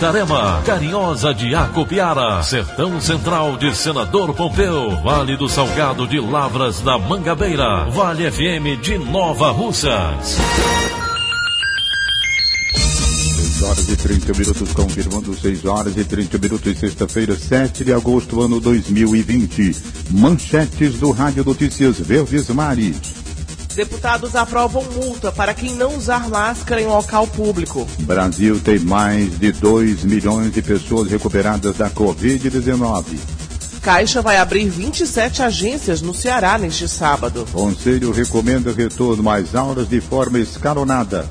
Itarema, Carinhosa de Acopiara, Sertão Central de Senador Pompeu, Vale do Salgado de Lavras da Mangabeira, Vale FM de Nova Russas. 6 horas e 30 minutos, confirmando 6 horas e 30 minutos, sexta-feira, 7 de agosto, ano 2020. Manchetes do Rádio Notícias Verdes Mares. Deputados aprovam multa para quem não usar máscara em local público. Brasil tem mais de 2 milhões de pessoas recuperadas da Covid-19. Caixa vai abrir 27 agências no Ceará neste sábado. Conselho recomenda retorno às aulas de forma escalonada.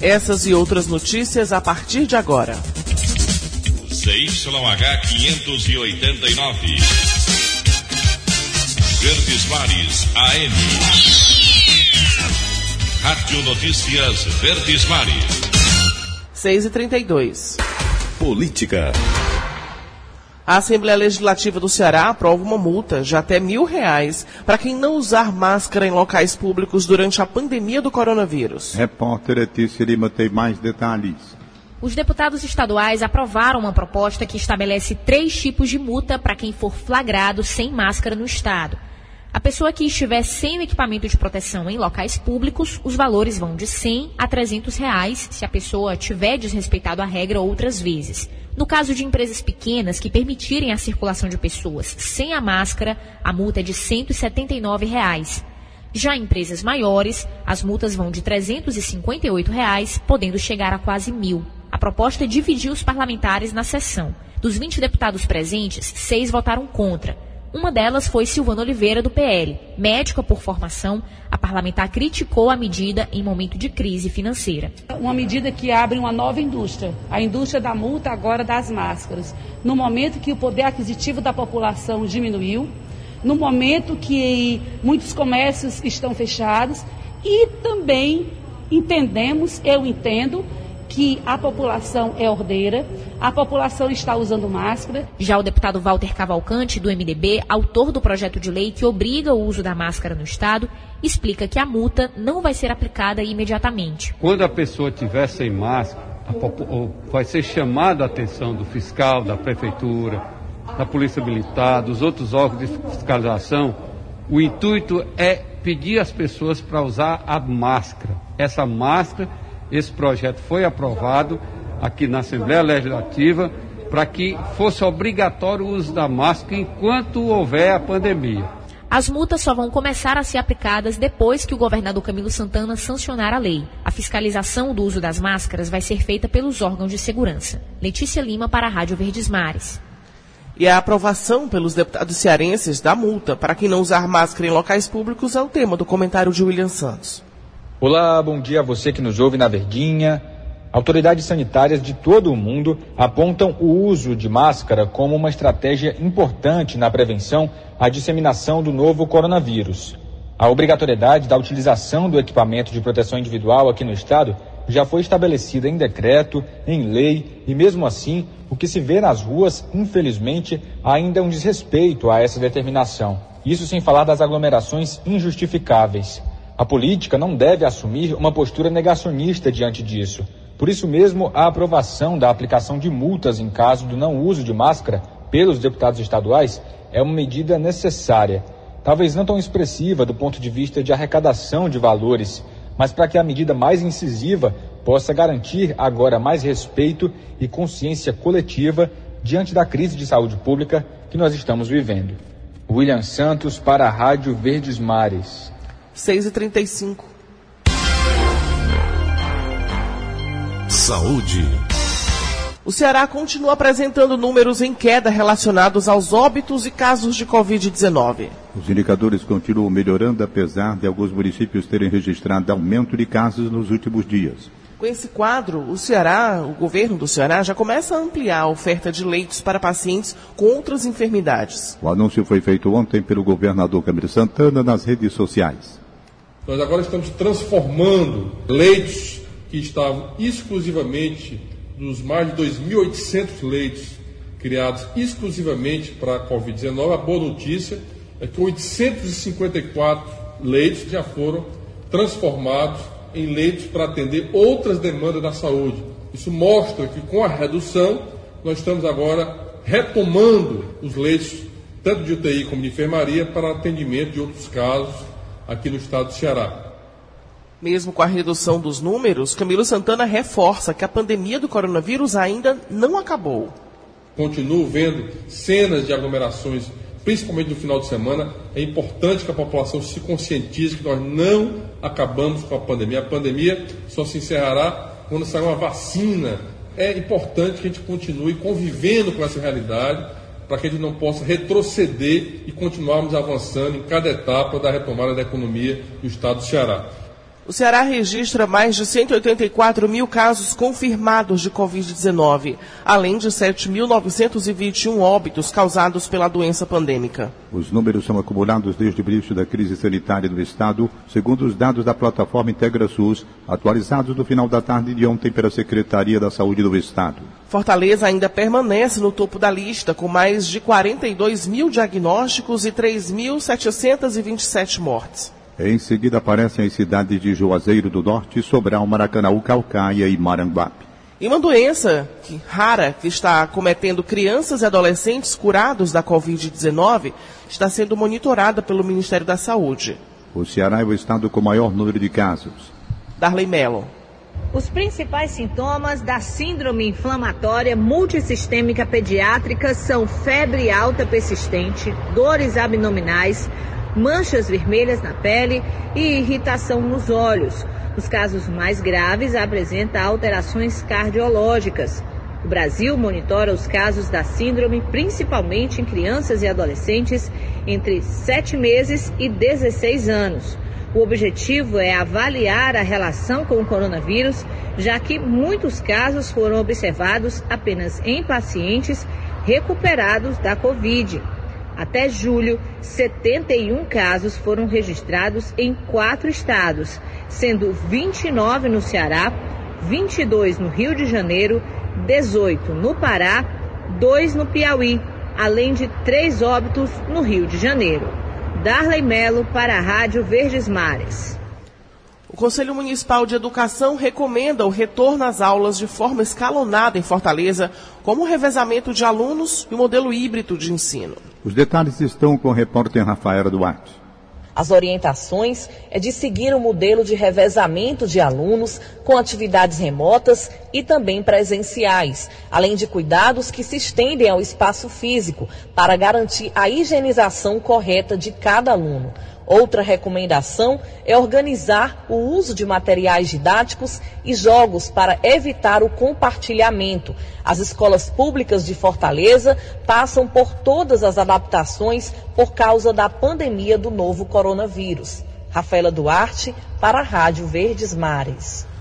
Essas e outras notícias a partir de agora. CYH 589. Verdes Mares AM. Rádio Notícias Verdes Mares. 6 e 32 Política. A Assembleia Legislativa do Ceará aprova uma multa de até mil reais para quem não usar máscara em locais públicos durante a pandemia do coronavírus. Repórter Letícia Lima tem mais detalhes. Os deputados estaduais aprovaram uma proposta que estabelece três tipos de multa para quem for flagrado sem máscara no estado. A pessoa que estiver sem o equipamento de proteção em locais públicos, os valores vão de 100 a 300 reais se a pessoa tiver desrespeitado a regra outras vezes. No caso de empresas pequenas que permitirem a circulação de pessoas sem a máscara, a multa é de 179 reais. Já em empresas maiores, as multas vão de 358 reais, podendo chegar a quase mil. A proposta é dividir os parlamentares na sessão. Dos 20 deputados presentes, seis votaram contra. Uma delas foi Silvana Oliveira, do PL. Médica por formação, a parlamentar criticou a medida em momento de crise financeira. Uma medida que abre uma nova indústria, a indústria da multa agora das máscaras. No momento que o poder aquisitivo da população diminuiu, no momento que muitos comércios estão fechados e também entendemos, eu entendo, que a população é ordeira, a população está usando máscara. Já o deputado Walter Cavalcante, do MDB, autor do projeto de lei que obriga o uso da máscara no Estado, explica que a multa não vai ser aplicada imediatamente. Quando a pessoa estiver sem máscara, vai ser chamada a atenção do fiscal, da prefeitura, da polícia militar, dos outros órgãos de fiscalização. O intuito é pedir às pessoas para usar a máscara. Essa máscara esse projeto foi aprovado aqui na Assembleia Legislativa para que fosse obrigatório o uso da máscara enquanto houver a pandemia. As multas só vão começar a ser aplicadas depois que o governador Camilo Santana sancionar a lei. A fiscalização do uso das máscaras vai ser feita pelos órgãos de segurança. Letícia Lima para a Rádio Verdes Mares. E a aprovação pelos deputados cearenses da multa para quem não usar máscara em locais públicos é o tema do comentário de William Santos. Olá, bom dia a você que nos ouve na Verdinha. Autoridades sanitárias de todo o mundo apontam o uso de máscara como uma estratégia importante na prevenção à disseminação do novo coronavírus. A obrigatoriedade da utilização do equipamento de proteção individual aqui no estado já foi estabelecida em decreto, em lei, e mesmo assim, o que se vê nas ruas, infelizmente, ainda é um desrespeito a essa determinação. Isso sem falar das aglomerações injustificáveis. A política não deve assumir uma postura negacionista diante disso. Por isso mesmo, a aprovação da aplicação de multas em caso do não uso de máscara pelos deputados estaduais é uma medida necessária. Talvez não tão expressiva do ponto de vista de arrecadação de valores, mas para que a medida mais incisiva possa garantir agora mais respeito e consciência coletiva diante da crise de saúde pública que nós estamos vivendo. William Santos para a Rádio Verdes Mares. 6 e 35 Saúde. O Ceará continua apresentando números em queda relacionados aos óbitos e casos de Covid-19. Os indicadores continuam melhorando, apesar de alguns municípios terem registrado aumento de casos nos últimos dias. Com esse quadro, o Ceará, o governo do Ceará, já começa a ampliar a oferta de leitos para pacientes com outras enfermidades. O anúncio foi feito ontem pelo governador Camilo Santana nas redes sociais. Nós agora estamos transformando leitos que estavam exclusivamente dos mais de 2.800 leitos criados exclusivamente para a Covid-19, a boa notícia é que 854 leitos já foram transformados em leitos para atender outras demandas da saúde. Isso mostra que com a redução nós estamos agora retomando os leitos, tanto de UTI como de enfermaria, para atendimento de outros casos aqui no estado do Ceará. Mesmo com a redução dos números, Camilo Santana reforça que a pandemia do coronavírus ainda não acabou. Continuo vendo cenas de aglomerações, principalmente no final de semana. É importante que a população se conscientize que nós não acabamos com a pandemia. A pandemia só se encerrará quando sair uma vacina. É importante que a gente continue convivendo com essa realidade para que a gente não possa retroceder e continuarmos avançando em cada etapa da retomada da economia do Estado do Ceará. O Ceará registra mais de 184 mil casos confirmados de Covid-19, além de 7.921 óbitos causados pela doença pandêmica. Os números são acumulados desde o início da crise sanitária do Estado, segundo os dados da plataforma IntegraSUS, atualizados no final da tarde de ontem pela Secretaria da Saúde do Estado. Fortaleza ainda permanece no topo da lista, com mais de 42 mil diagnósticos e 3.727 mortes. Em seguida aparecem as cidades de Juazeiro do Norte, Sobral, Maracanaú, Calcaia e Maranguape. E uma doença que, rara que está cometendo crianças e adolescentes curados da Covid-19 está sendo monitorada pelo Ministério da Saúde. O Ceará é o estado com maior número de casos. Darley Mello. Os principais sintomas da síndrome inflamatória multissistêmica pediátrica são febre alta persistente, dores abdominais, manchas vermelhas na pele e irritação nos olhos. Os casos mais graves apresentam alterações cardiológicas. O Brasil monitora os casos da síndrome principalmente em crianças e adolescentes entre 7 meses e 16 anos. O objetivo é avaliar a relação com o coronavírus, já que muitos casos foram observados apenas em pacientes recuperados da Covid. Até julho, 71 casos foram registrados em quatro estados, sendo 29 no Ceará, 22 no Rio de Janeiro, 18 no Pará, 2 no Piauí, além de três óbitos no Rio de Janeiro. Darley Melo para a Rádio Verdes Mares. O Conselho Municipal de Educação recomenda o retorno às aulas de forma escalonada em Fortaleza, como o revezamento de alunos e o modelo híbrido de ensino. Os detalhes estão com o repórter Rafaela Duarte. As orientações é de seguir o um modelo de revezamento de alunos com atividades remotas e também presenciais, além de cuidados que se estendem ao espaço físico para garantir a higienização correta de cada aluno. Outra recomendação é organizar o uso de materiais didáticos e jogos para evitar o compartilhamento. As escolas públicas de Fortaleza passam por todas as adaptações por causa da pandemia do novo coronavírus. Rafaela Duarte, para a Rádio Verdes Mares.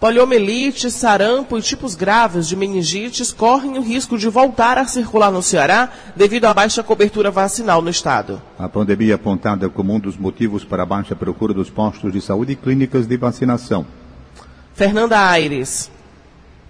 Poliomielite, sarampo e tipos graves de meningites correm o risco de voltar a circular no Ceará devido à baixa cobertura vacinal no estado. A pandemia é apontada como um dos motivos para a baixa procura dos postos de saúde e clínicas de vacinação. Fernanda Aires.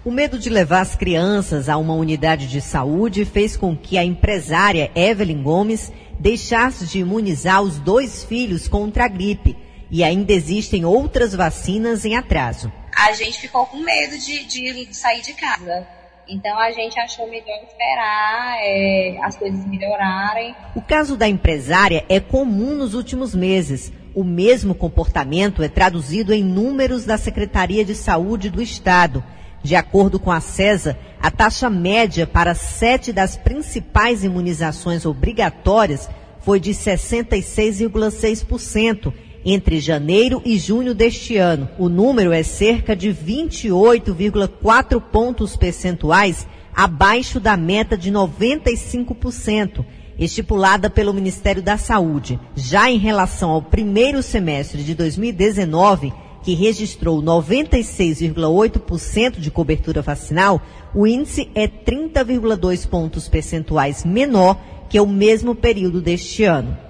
O medo de levar as crianças a uma unidade de saúde fez com que a empresária Evelyn Gomes deixasse de imunizar os dois filhos contra a gripe. E ainda existem outras vacinas em atraso a gente ficou com medo de, de sair de casa. Então a gente achou melhor esperar é, as coisas melhorarem. O caso da empresária é comum nos últimos meses. O mesmo comportamento é traduzido em números da Secretaria de Saúde do Estado. De acordo com a CESA, a taxa média para sete das principais imunizações obrigatórias foi de 66,6% Entre janeiro e junho deste ano, o número é cerca de 28,4 pontos percentuais abaixo da meta de 95%, estipulada pelo Ministério da Saúde. Já em relação ao primeiro semestre de 2019, que registrou 96,8% de cobertura vacinal, o índice é 30,2 pontos percentuais menor que o mesmo período deste ano.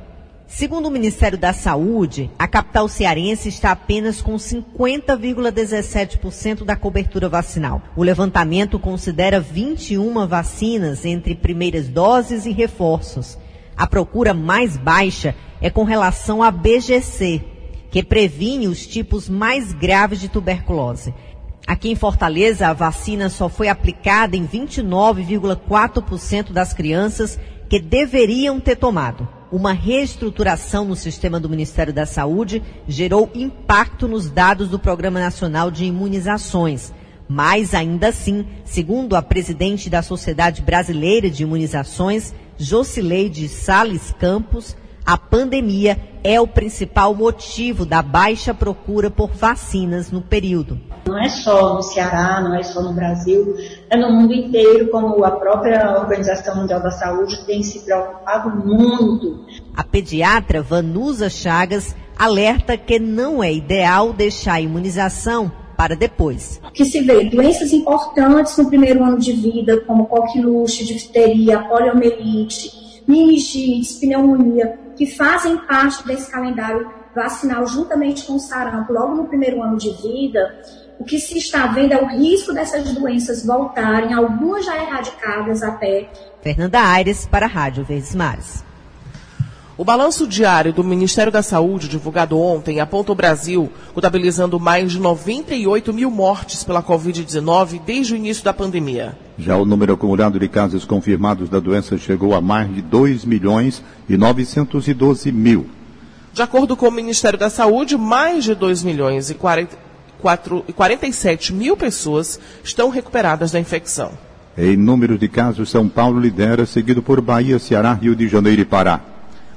Segundo o Ministério da Saúde, a capital cearense está apenas com 50,17% da cobertura vacinal. O levantamento considera 21 vacinas entre primeiras doses e reforços. A procura mais baixa é com relação à BGC, que previne os tipos mais graves de tuberculose. Aqui em Fortaleza, a vacina só foi aplicada em 29,4% das crianças que deveriam ter tomado. Uma reestruturação no sistema do Ministério da Saúde gerou impacto nos dados do Programa Nacional de Imunizações. Mas ainda assim, segundo a presidente da Sociedade Brasileira de Imunizações, Jocileide Sales Campos, a pandemia é o principal motivo da baixa procura por vacinas no período. Não é só no Ceará, não é só no Brasil, é no mundo inteiro, como a própria Organização Mundial da Saúde tem se preocupado muito. A pediatra Vanusa Chagas alerta que não é ideal deixar a imunização para depois. Que se vê doenças importantes no primeiro ano de vida, como coqueluche, difteria, poliomielite, meningite, pneumonia, que fazem parte desse calendário vacinal juntamente com o sarampo logo no primeiro ano de vida, o que se está vendo é o risco dessas doenças voltarem, algumas já erradicadas até. Fernanda Aires para a Rádio Verdes Mares. O balanço diário do Ministério da Saúde, divulgado ontem, aponta o Brasil contabilizando mais de 98 mil mortes pela Covid-19 desde o início da pandemia. Já o número acumulado de casos confirmados da doença chegou a mais de 2 milhões e 912 mil. De acordo com o Ministério da Saúde, mais de 2 milhões e 40, 4, 47 mil pessoas estão recuperadas da infecção. Em número de casos, São Paulo lidera, seguido por Bahia, Ceará, Rio de Janeiro e Pará.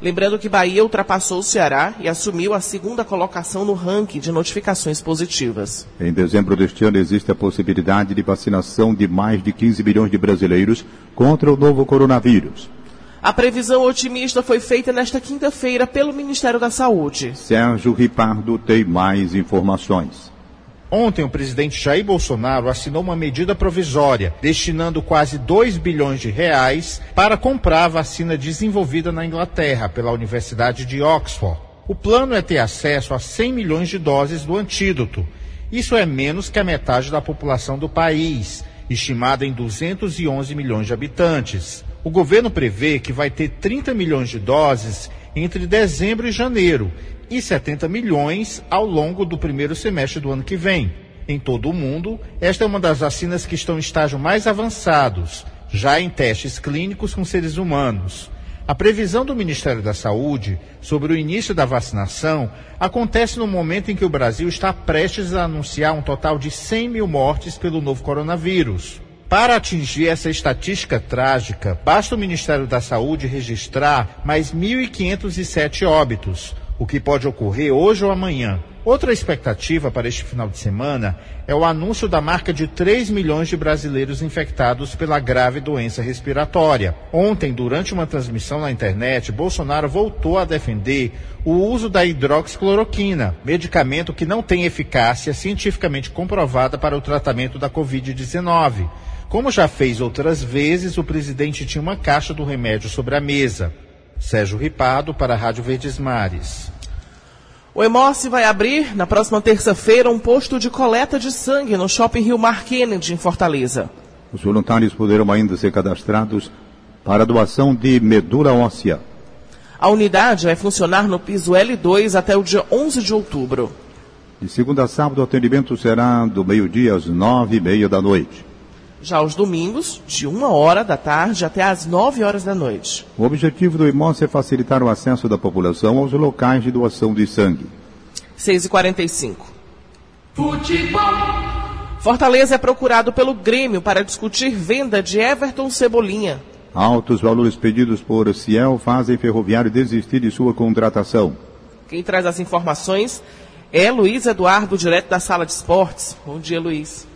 Lembrando que Bahia ultrapassou o Ceará e assumiu a segunda colocação no ranking de notificações positivas. Em dezembro deste ano, existe a possibilidade de vacinação de mais de 15 milhões de brasileiros contra o novo coronavírus. A previsão otimista foi feita nesta quinta-feira pelo Ministério da Saúde. Sérgio Ripardo tem mais informações. Ontem, o presidente Jair Bolsonaro assinou uma medida provisória, destinando quase 2 bilhões de reais para comprar a vacina desenvolvida na Inglaterra pela Universidade de Oxford. O plano é ter acesso a 100 milhões de doses do antídoto. Isso é menos que a metade da população do país, estimada em 211 milhões de habitantes. O governo prevê que vai ter 30 milhões de doses entre dezembro e janeiro e 70 milhões ao longo do primeiro semestre do ano que vem. Em todo o mundo, esta é uma das vacinas que estão em estágio mais avançados, já em testes clínicos com seres humanos. A previsão do Ministério da Saúde sobre o início da vacinação acontece no momento em que o Brasil está prestes a anunciar um total de 100 mil mortes pelo novo coronavírus. Para atingir essa estatística trágica, basta o Ministério da Saúde registrar mais 1.507 óbitos, o que pode ocorrer hoje ou amanhã. Outra expectativa para este final de semana é o anúncio da marca de 3 milhões de brasileiros infectados pela grave doença respiratória. Ontem, durante uma transmissão na internet, Bolsonaro voltou a defender o uso da hidroxicloroquina, medicamento que não tem eficácia cientificamente comprovada para o tratamento da Covid-19. Como já fez outras vezes, o presidente tinha uma caixa do remédio sobre a mesa. Sérgio Ripado para a Rádio Verdes Mares. O Hemorce vai abrir, na próxima terça-feira, um posto de coleta de sangue no Shopping Rio Mar Kennedy, em Fortaleza. Os voluntários poderão ainda ser cadastrados para doação de medula óssea. A unidade vai funcionar no piso L2 até o dia 11 de outubro. De segunda a sábado, o atendimento será do meio-dia às nove e meia da noite. Já aos domingos, de uma hora da tarde até às nove horas da noite. O objetivo do IMOS é facilitar o acesso da população aos locais de doação de sangue. 6 e 45 Futebol. Fortaleza é procurado pelo Grêmio para discutir venda de Everton Cebolinha. Altos valores pedidos por Ciel fazem Ferroviário desistir de sua contratação. Quem traz as informações é Luiz Eduardo, direto da sala de esportes. Bom dia, Luiz.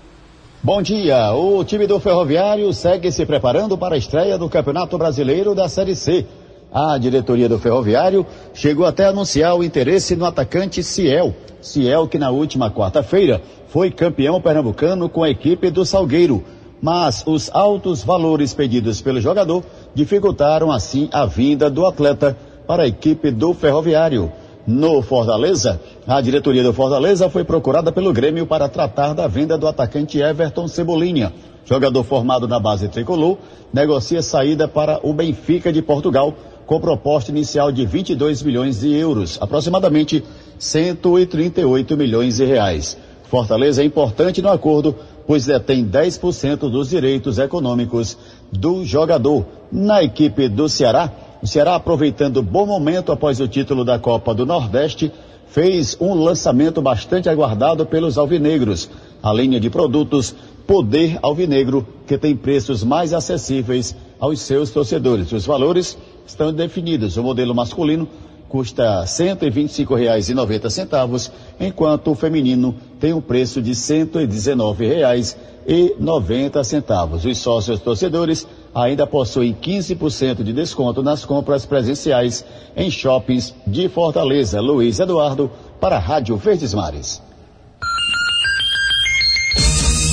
Bom dia. O time do Ferroviário segue se preparando para a estreia do Campeonato Brasileiro da Série C. A diretoria do Ferroviário chegou até a anunciar o interesse no atacante Ciel. Ciel que na última quarta-feira foi campeão pernambucano com a equipe do Salgueiro. Mas os altos valores pedidos pelo jogador dificultaram assim a vinda do atleta para a equipe do Ferroviário. No Fortaleza, a diretoria do Fortaleza foi procurada pelo Grêmio para tratar da venda do atacante Everton Cebolinha. Jogador formado na base tricolor, negocia saída para o Benfica de Portugal com proposta inicial de 22 milhões de euros, aproximadamente 138 milhões de reais. Fortaleza é importante no acordo, pois detém 10% dos direitos econômicos do jogador. Na equipe do Ceará, o Ceará, aproveitando o bom momento após o título da Copa do Nordeste, fez um lançamento bastante aguardado pelos alvinegros. A linha de produtos Poder Alvinegro, que tem preços mais acessíveis aos seus torcedores. Os valores estão definidos. O modelo masculino custa R$ 125,90, enquanto o feminino tem um preço de R$ 119,90. Os sócios torcedores ainda possuem 15% de desconto nas compras presenciais em shoppings de Fortaleza. Luiz Eduardo, para a Rádio Verdes Mares.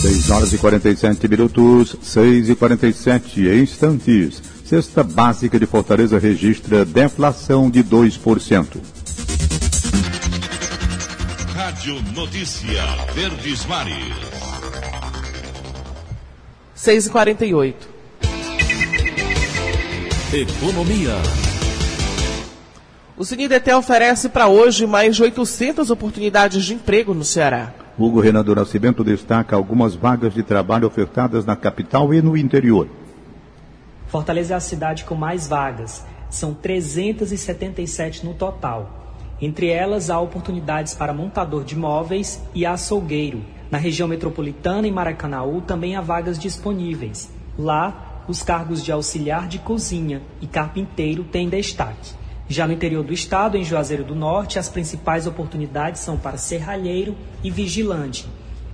6 horas e 47 minutos, 6 e 47 instantes. Cesta básica de Fortaleza registra deflação de 2%. Rádio Notícia Verdes Mares. 6 e 48 Economia. O Sinidetel oferece para hoje mais de 800 oportunidades de emprego no Ceará. Hugo Renan do Nascimento destaca algumas vagas de trabalho ofertadas na capital e no interior. Fortaleza é a cidade com mais vagas, são 377 no total. Entre elas, há oportunidades para montador de móveis e açougueiro. Na região metropolitana e Maracanaú também há vagas disponíveis. Lá, os cargos de auxiliar de cozinha e carpinteiro têm destaque. Já no interior do estado, em Juazeiro do Norte, as principais oportunidades são para serralheiro e vigilante.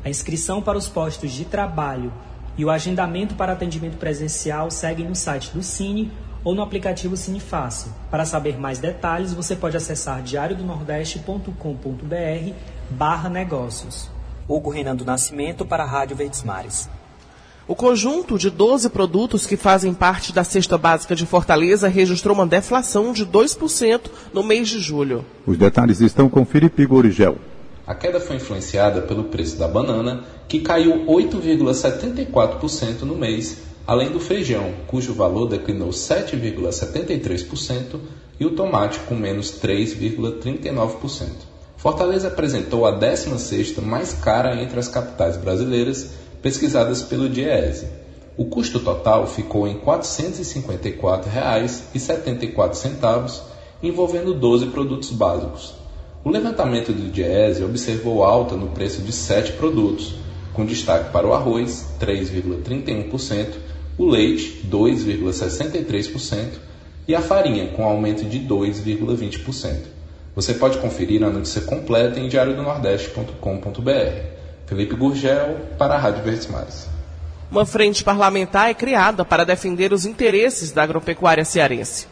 A inscrição para os postos de trabalho e o agendamento para atendimento presencial seguem no site do Cine ou no aplicativo Cine Fácil. Para saber mais detalhes, você pode acessar diariodonordeste.com.br barra negócios. Hugo Renan do Nascimento para a Rádio Verdes Mares. O conjunto de 12 produtos que fazem parte da cesta básica de Fortaleza registrou uma deflação de 2% no mês de julho. Os detalhes estão com Felipe Gorigel. A queda foi influenciada pelo preço da banana, que caiu 8,74% no mês, além do feijão, cujo valor declinou 7,73%, e o tomate, com menos 3,39%. Fortaleza apresentou a 16ª mais cara entre as capitais brasileiras pesquisadas pelo Diese. O custo total ficou em R$ 454,74, envolvendo 12 produtos básicos. O levantamento do Diese observou alta no preço de sete produtos, com destaque para o arroz, 3,31%, o leite, 2,63% e a farinha, com aumento de 2,20%. Você pode conferir a notícia completa em diariodonordeste.com.br. Felipe Gurgel, para a Rádio Verdes Mares. Uma frente parlamentar é criada para defender os interesses da agropecuária cearense.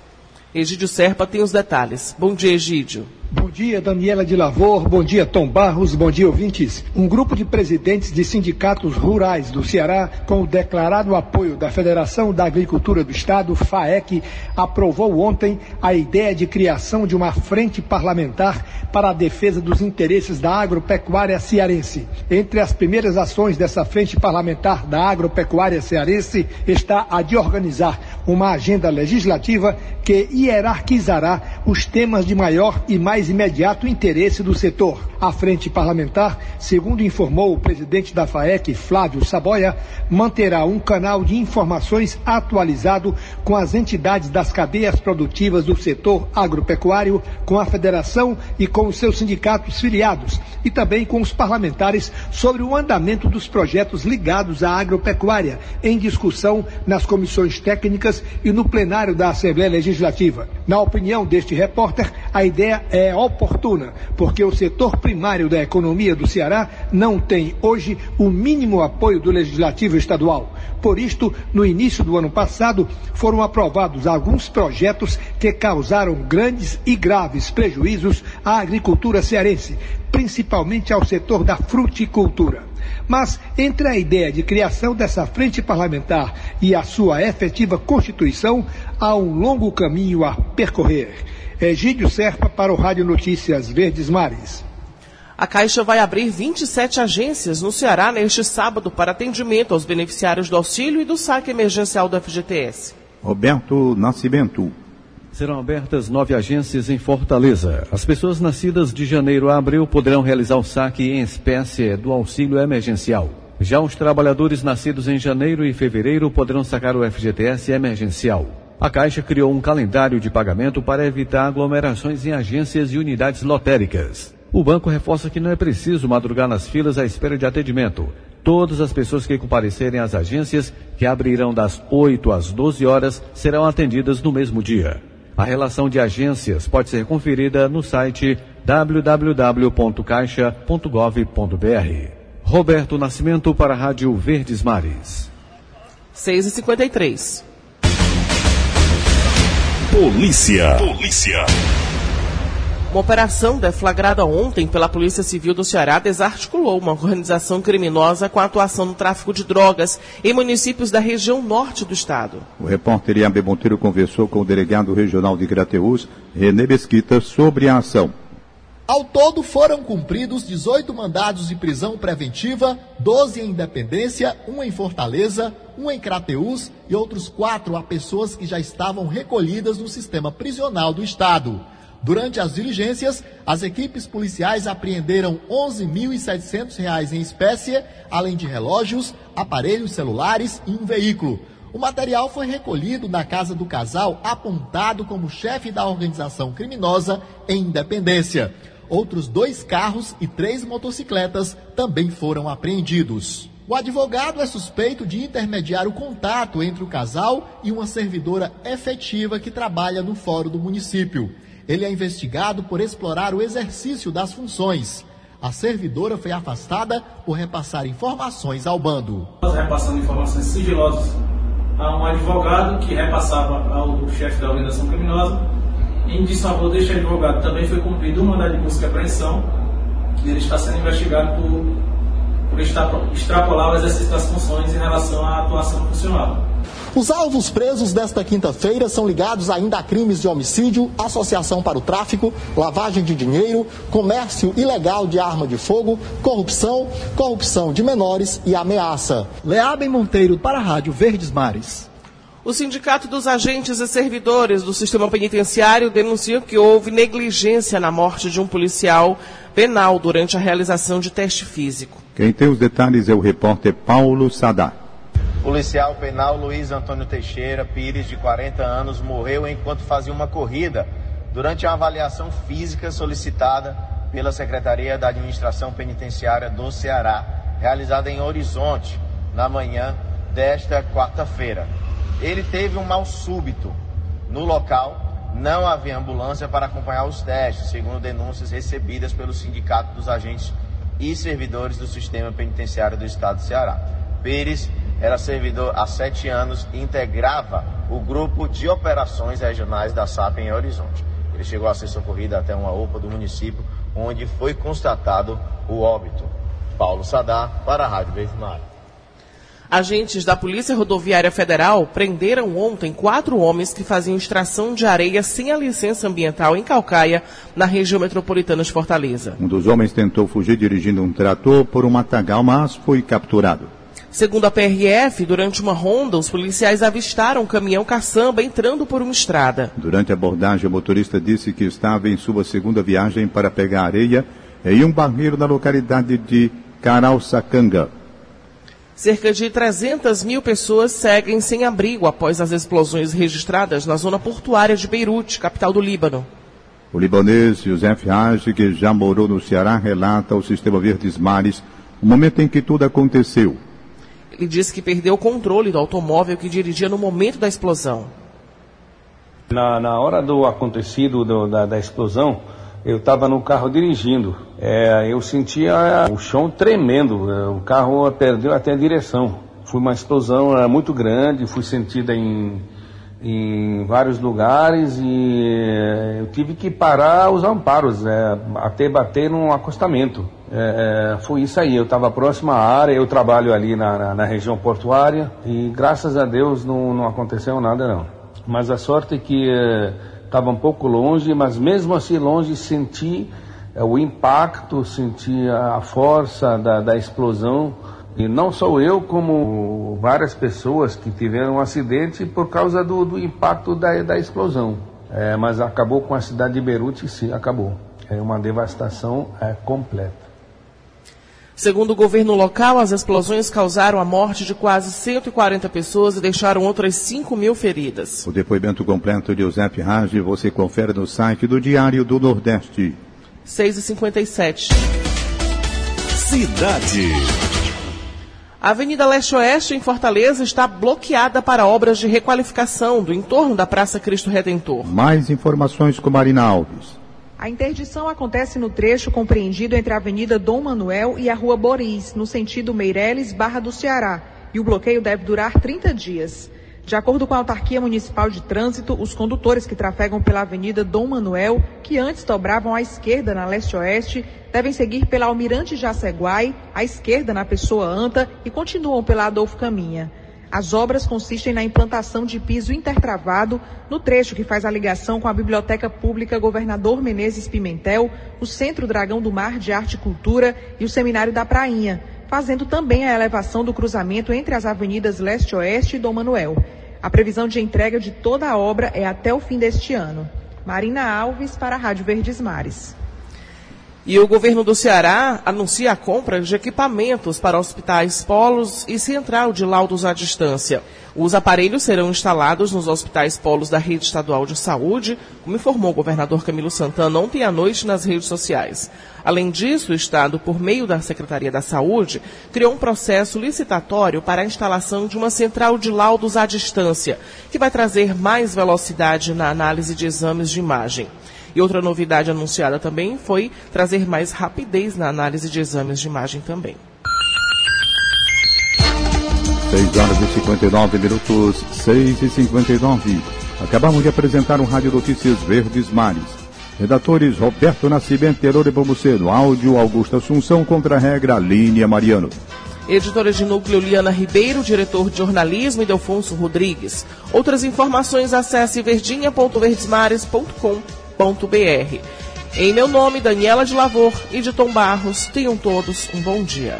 Egídio Serpa tem os detalhes. Bom dia, Egídio. Bom dia, Daniela de Lavor. Bom dia, Tom Barros. Bom dia, ouvintes. Um grupo de presidentes de sindicatos rurais do Ceará, com o declarado apoio da Federação da Agricultura do Estado, FAEC, aprovou ontem a ideia de criação de uma frente parlamentar para a defesa dos interesses da agropecuária cearense. Entre as primeiras ações dessa frente parlamentar da agropecuária cearense está a de organizar uma agenda legislativa que hierarquizará os temas de maior e mais imediato interesse do setor. A frente parlamentar, segundo informou o presidente da FAEC, Flávio Saboia, manterá um canal de informações atualizado com as entidades das cadeias produtivas do setor agropecuário, com a federação e com os seus sindicatos filiados, e também com os parlamentares sobre o andamento dos projetos ligados à agropecuária, em discussão nas comissões técnicas e no plenário da Assembleia Legislativa. Na opinião deste repórter, a ideia é oportuna, porque o setor primário da economia do Ceará não tem hoje o mínimo apoio do Legislativo Estadual. Por isto, no início do ano passado, foram aprovados alguns projetos que causaram grandes e graves prejuízos à agricultura cearense, principalmente ao setor da fruticultura. Mas entre a ideia de criação dessa frente parlamentar e a sua efetiva constituição, há um longo caminho a percorrer. Egídio Serpa para o Rádio Notícias Verdes Mares. A Caixa vai abrir 27 agências no Ceará neste sábado para atendimento aos beneficiários do auxílio e do saque emergencial do FGTS. Roberto Nascimento. Serão abertas nove agências em Fortaleza. As pessoas nascidas de janeiro a abril poderão realizar o saque em espécie do auxílio emergencial. Já os trabalhadores nascidos em janeiro e fevereiro poderão sacar o FGTS emergencial. A Caixa criou um calendário de pagamento para evitar aglomerações em agências e unidades lotéricas. O banco reforça que não é preciso madrugar nas filas à espera de atendimento. Todas as pessoas que comparecerem às agências, que abrirão das 8 às 12 horas, serão atendidas no mesmo dia. A relação de agências pode ser conferida no site www.caixa.gov.br. Roberto Nascimento para a Rádio Verdes Mares. 6h53. Polícia. Polícia. Uma operação deflagrada ontem pela Polícia Civil do Ceará desarticulou uma organização criminosa com atuação no tráfico de drogas em municípios da região norte do estado. O repórter Iambe Monteiro conversou com o delegado regional de Grateus, René Mesquita, sobre a ação. Ao todo foram cumpridos 18 mandados de prisão preventiva, 12 em Independência, um em Fortaleza, um em Crateús e outros quatro a pessoas que já estavam recolhidas no sistema prisional do Estado. Durante as diligências, as equipes policiais apreenderam R$ 11.700 em espécie, além de relógios, aparelhos celulares e um veículo. O material foi recolhido na casa do casal apontado como chefe da organização criminosa em Independência. Outros dois carros e três motocicletas também foram apreendidos. O advogado é suspeito de intermediar o contato entre o casal e uma servidora efetiva que trabalha no fórum do município. Ele é investigado por explorar o exercício das funções. A servidora foi afastada por repassar informações ao bando. Repassando informações sigilosas a um advogado que repassava ao chefe da organização criminosa. Em desfavor deste advogado também foi cumprido um mandado de busca e apreensão. Ele está sendo investigado por, por extrapolar o exercício das funções em relação à atuação funcional. Os alvos presos desta quinta-feira são ligados ainda a crimes de homicídio, associação para o tráfico, lavagem de dinheiro, comércio ilegal de arma de fogo, corrupção, corrupção de menores e ameaça. Leabem Monteiro para a Rádio Verdes Mares. O Sindicato dos Agentes e Servidores do Sistema Penitenciário denuncia que houve negligência na morte de um policial penal durante a realização de teste físico. Quem tem os detalhes é o repórter Paulo Sadar. Policial penal Luiz Antônio Teixeira Pires, de 40 anos, morreu enquanto fazia uma corrida durante a avaliação física solicitada pela Secretaria da Administração Penitenciária do Ceará, realizada em Horizonte, na manhã desta quarta-feira. Ele teve um mal súbito. No local, não havia ambulância para acompanhar os testes, segundo denúncias recebidas pelo Sindicato dos Agentes e Servidores do Sistema Penitenciário do Estado do Ceará. Pires era servidor há sete anos e integrava o grupo de operações regionais da SAP em Horizonte. Ele chegou a ser socorrido até uma UPA do município, onde foi constatado o óbito. Paulo Sadar, para a Rádio Verde Mar. Agentes da Polícia Rodoviária Federal prenderam ontem quatro homens que faziam extração de areia sem a licença ambiental em Calcaia, na região metropolitana de Fortaleza. Um dos homens tentou fugir dirigindo um trator por um matagal, mas foi capturado. Segundo a PRF, durante uma ronda, os policiais avistaram um caminhão caçamba entrando por uma estrada. Durante a abordagem, o motorista disse que estava em sua segunda viagem para pegar areia em um barreiro na localidade de Caralsacanga. Cerca de 300 mil pessoas seguem sem abrigo após as explosões registradas na zona portuária de Beirute, capital do Líbano. O libanês Youssef Haj, que já morou no Ceará, relata ao Sistema Verdes Mares o momento em que tudo aconteceu. Ele disse que perdeu o controle do automóvel que dirigia no momento da explosão. Na, na hora do acontecido do, da, da explosão, eu estava no carro dirigindo. É, eu sentia o chão tremendo, é, o carro perdeu até a direção. Foi uma explosão é, muito grande, fui sentida em, em vários lugares e é, eu tive que parar os amparos, é, até bater num acostamento. É, é, foi isso aí, eu estava próximo à área, eu trabalho ali na, na, na, região portuária e graças a Deus não, não aconteceu nada não mas a sorte é que estava eh, um pouco longe, mas mesmo assim longe senti eh, o impacto, senti a força da, da explosão. E não só eu, como várias pessoas que tiveram um acidente por causa do, do impacto da, da explosão. É, mas acabou com a cidade de Beirute, sim, acabou. É uma devastação é, completa. Segundo o governo local, as explosões causaram a morte de quase 140 pessoas e deixaram outras 5 mil feridas. O depoimento completo de José Rage você confere no site do Diário do Nordeste. 6 e 57 Cidade. A Avenida Leste-Oeste, em Fortaleza, está bloqueada para obras de requalificação do entorno da Praça Cristo Redentor. Mais informações com Marina Alves. A interdição acontece no trecho compreendido entre a Avenida Dom Manuel e a Rua Boris, no sentido Meireles, Barra do Ceará, e o bloqueio deve durar 30 dias. De acordo com a Autarquia Municipal de Trânsito, os condutores que trafegam pela Avenida Dom Manuel, que antes dobravam à esquerda na leste-oeste, devem seguir pela Almirante Jaceguai, à esquerda na Pessoa Anta e continuam pela Adolfo Caminha. As obras consistem na implantação de piso intertravado no trecho que faz a ligação com a Biblioteca Pública Governador Menezes Pimentel, o Centro Dragão do Mar de Arte e Cultura e o Seminário da Prainha, fazendo também a elevação do cruzamento entre as avenidas Leste-Oeste e Dom Manuel. A previsão de entrega de toda a obra é até o fim deste ano. Marina Alves para a Rádio Verdes Mares. E o governo do Ceará anuncia a compra de equipamentos para hospitais polos e central de laudos à distância. Os aparelhos serão instalados nos hospitais polos da rede estadual de saúde, como informou o governador Camilo Santana ontem à noite nas redes sociais. Além disso, o Estado, por meio da Secretaria da Saúde, criou um processo licitatório para a instalação de uma central de laudos à distância, que vai trazer mais velocidade na análise de exames de imagem. E outra novidade anunciada também foi trazer mais rapidez na análise de exames de imagem também. 6 horas e 59 minutos, 6 e 59. Acabamos de apresentar o Rádio Notícias Verdes Mares. Redatores Roberto Nascimento, Teror e Bomucedo. Áudio Augusto Assunção, contra-regra Línia Mariano. Editora de núcleo Liana Ribeiro, diretor de jornalismo Delfonso Rodrigues. Outras informações acesse verdinha.verdesmares.com www.radiocultura.com.br. Em meu nome, Daniela de Lavor e de Tom Barros, tenham todos um bom dia.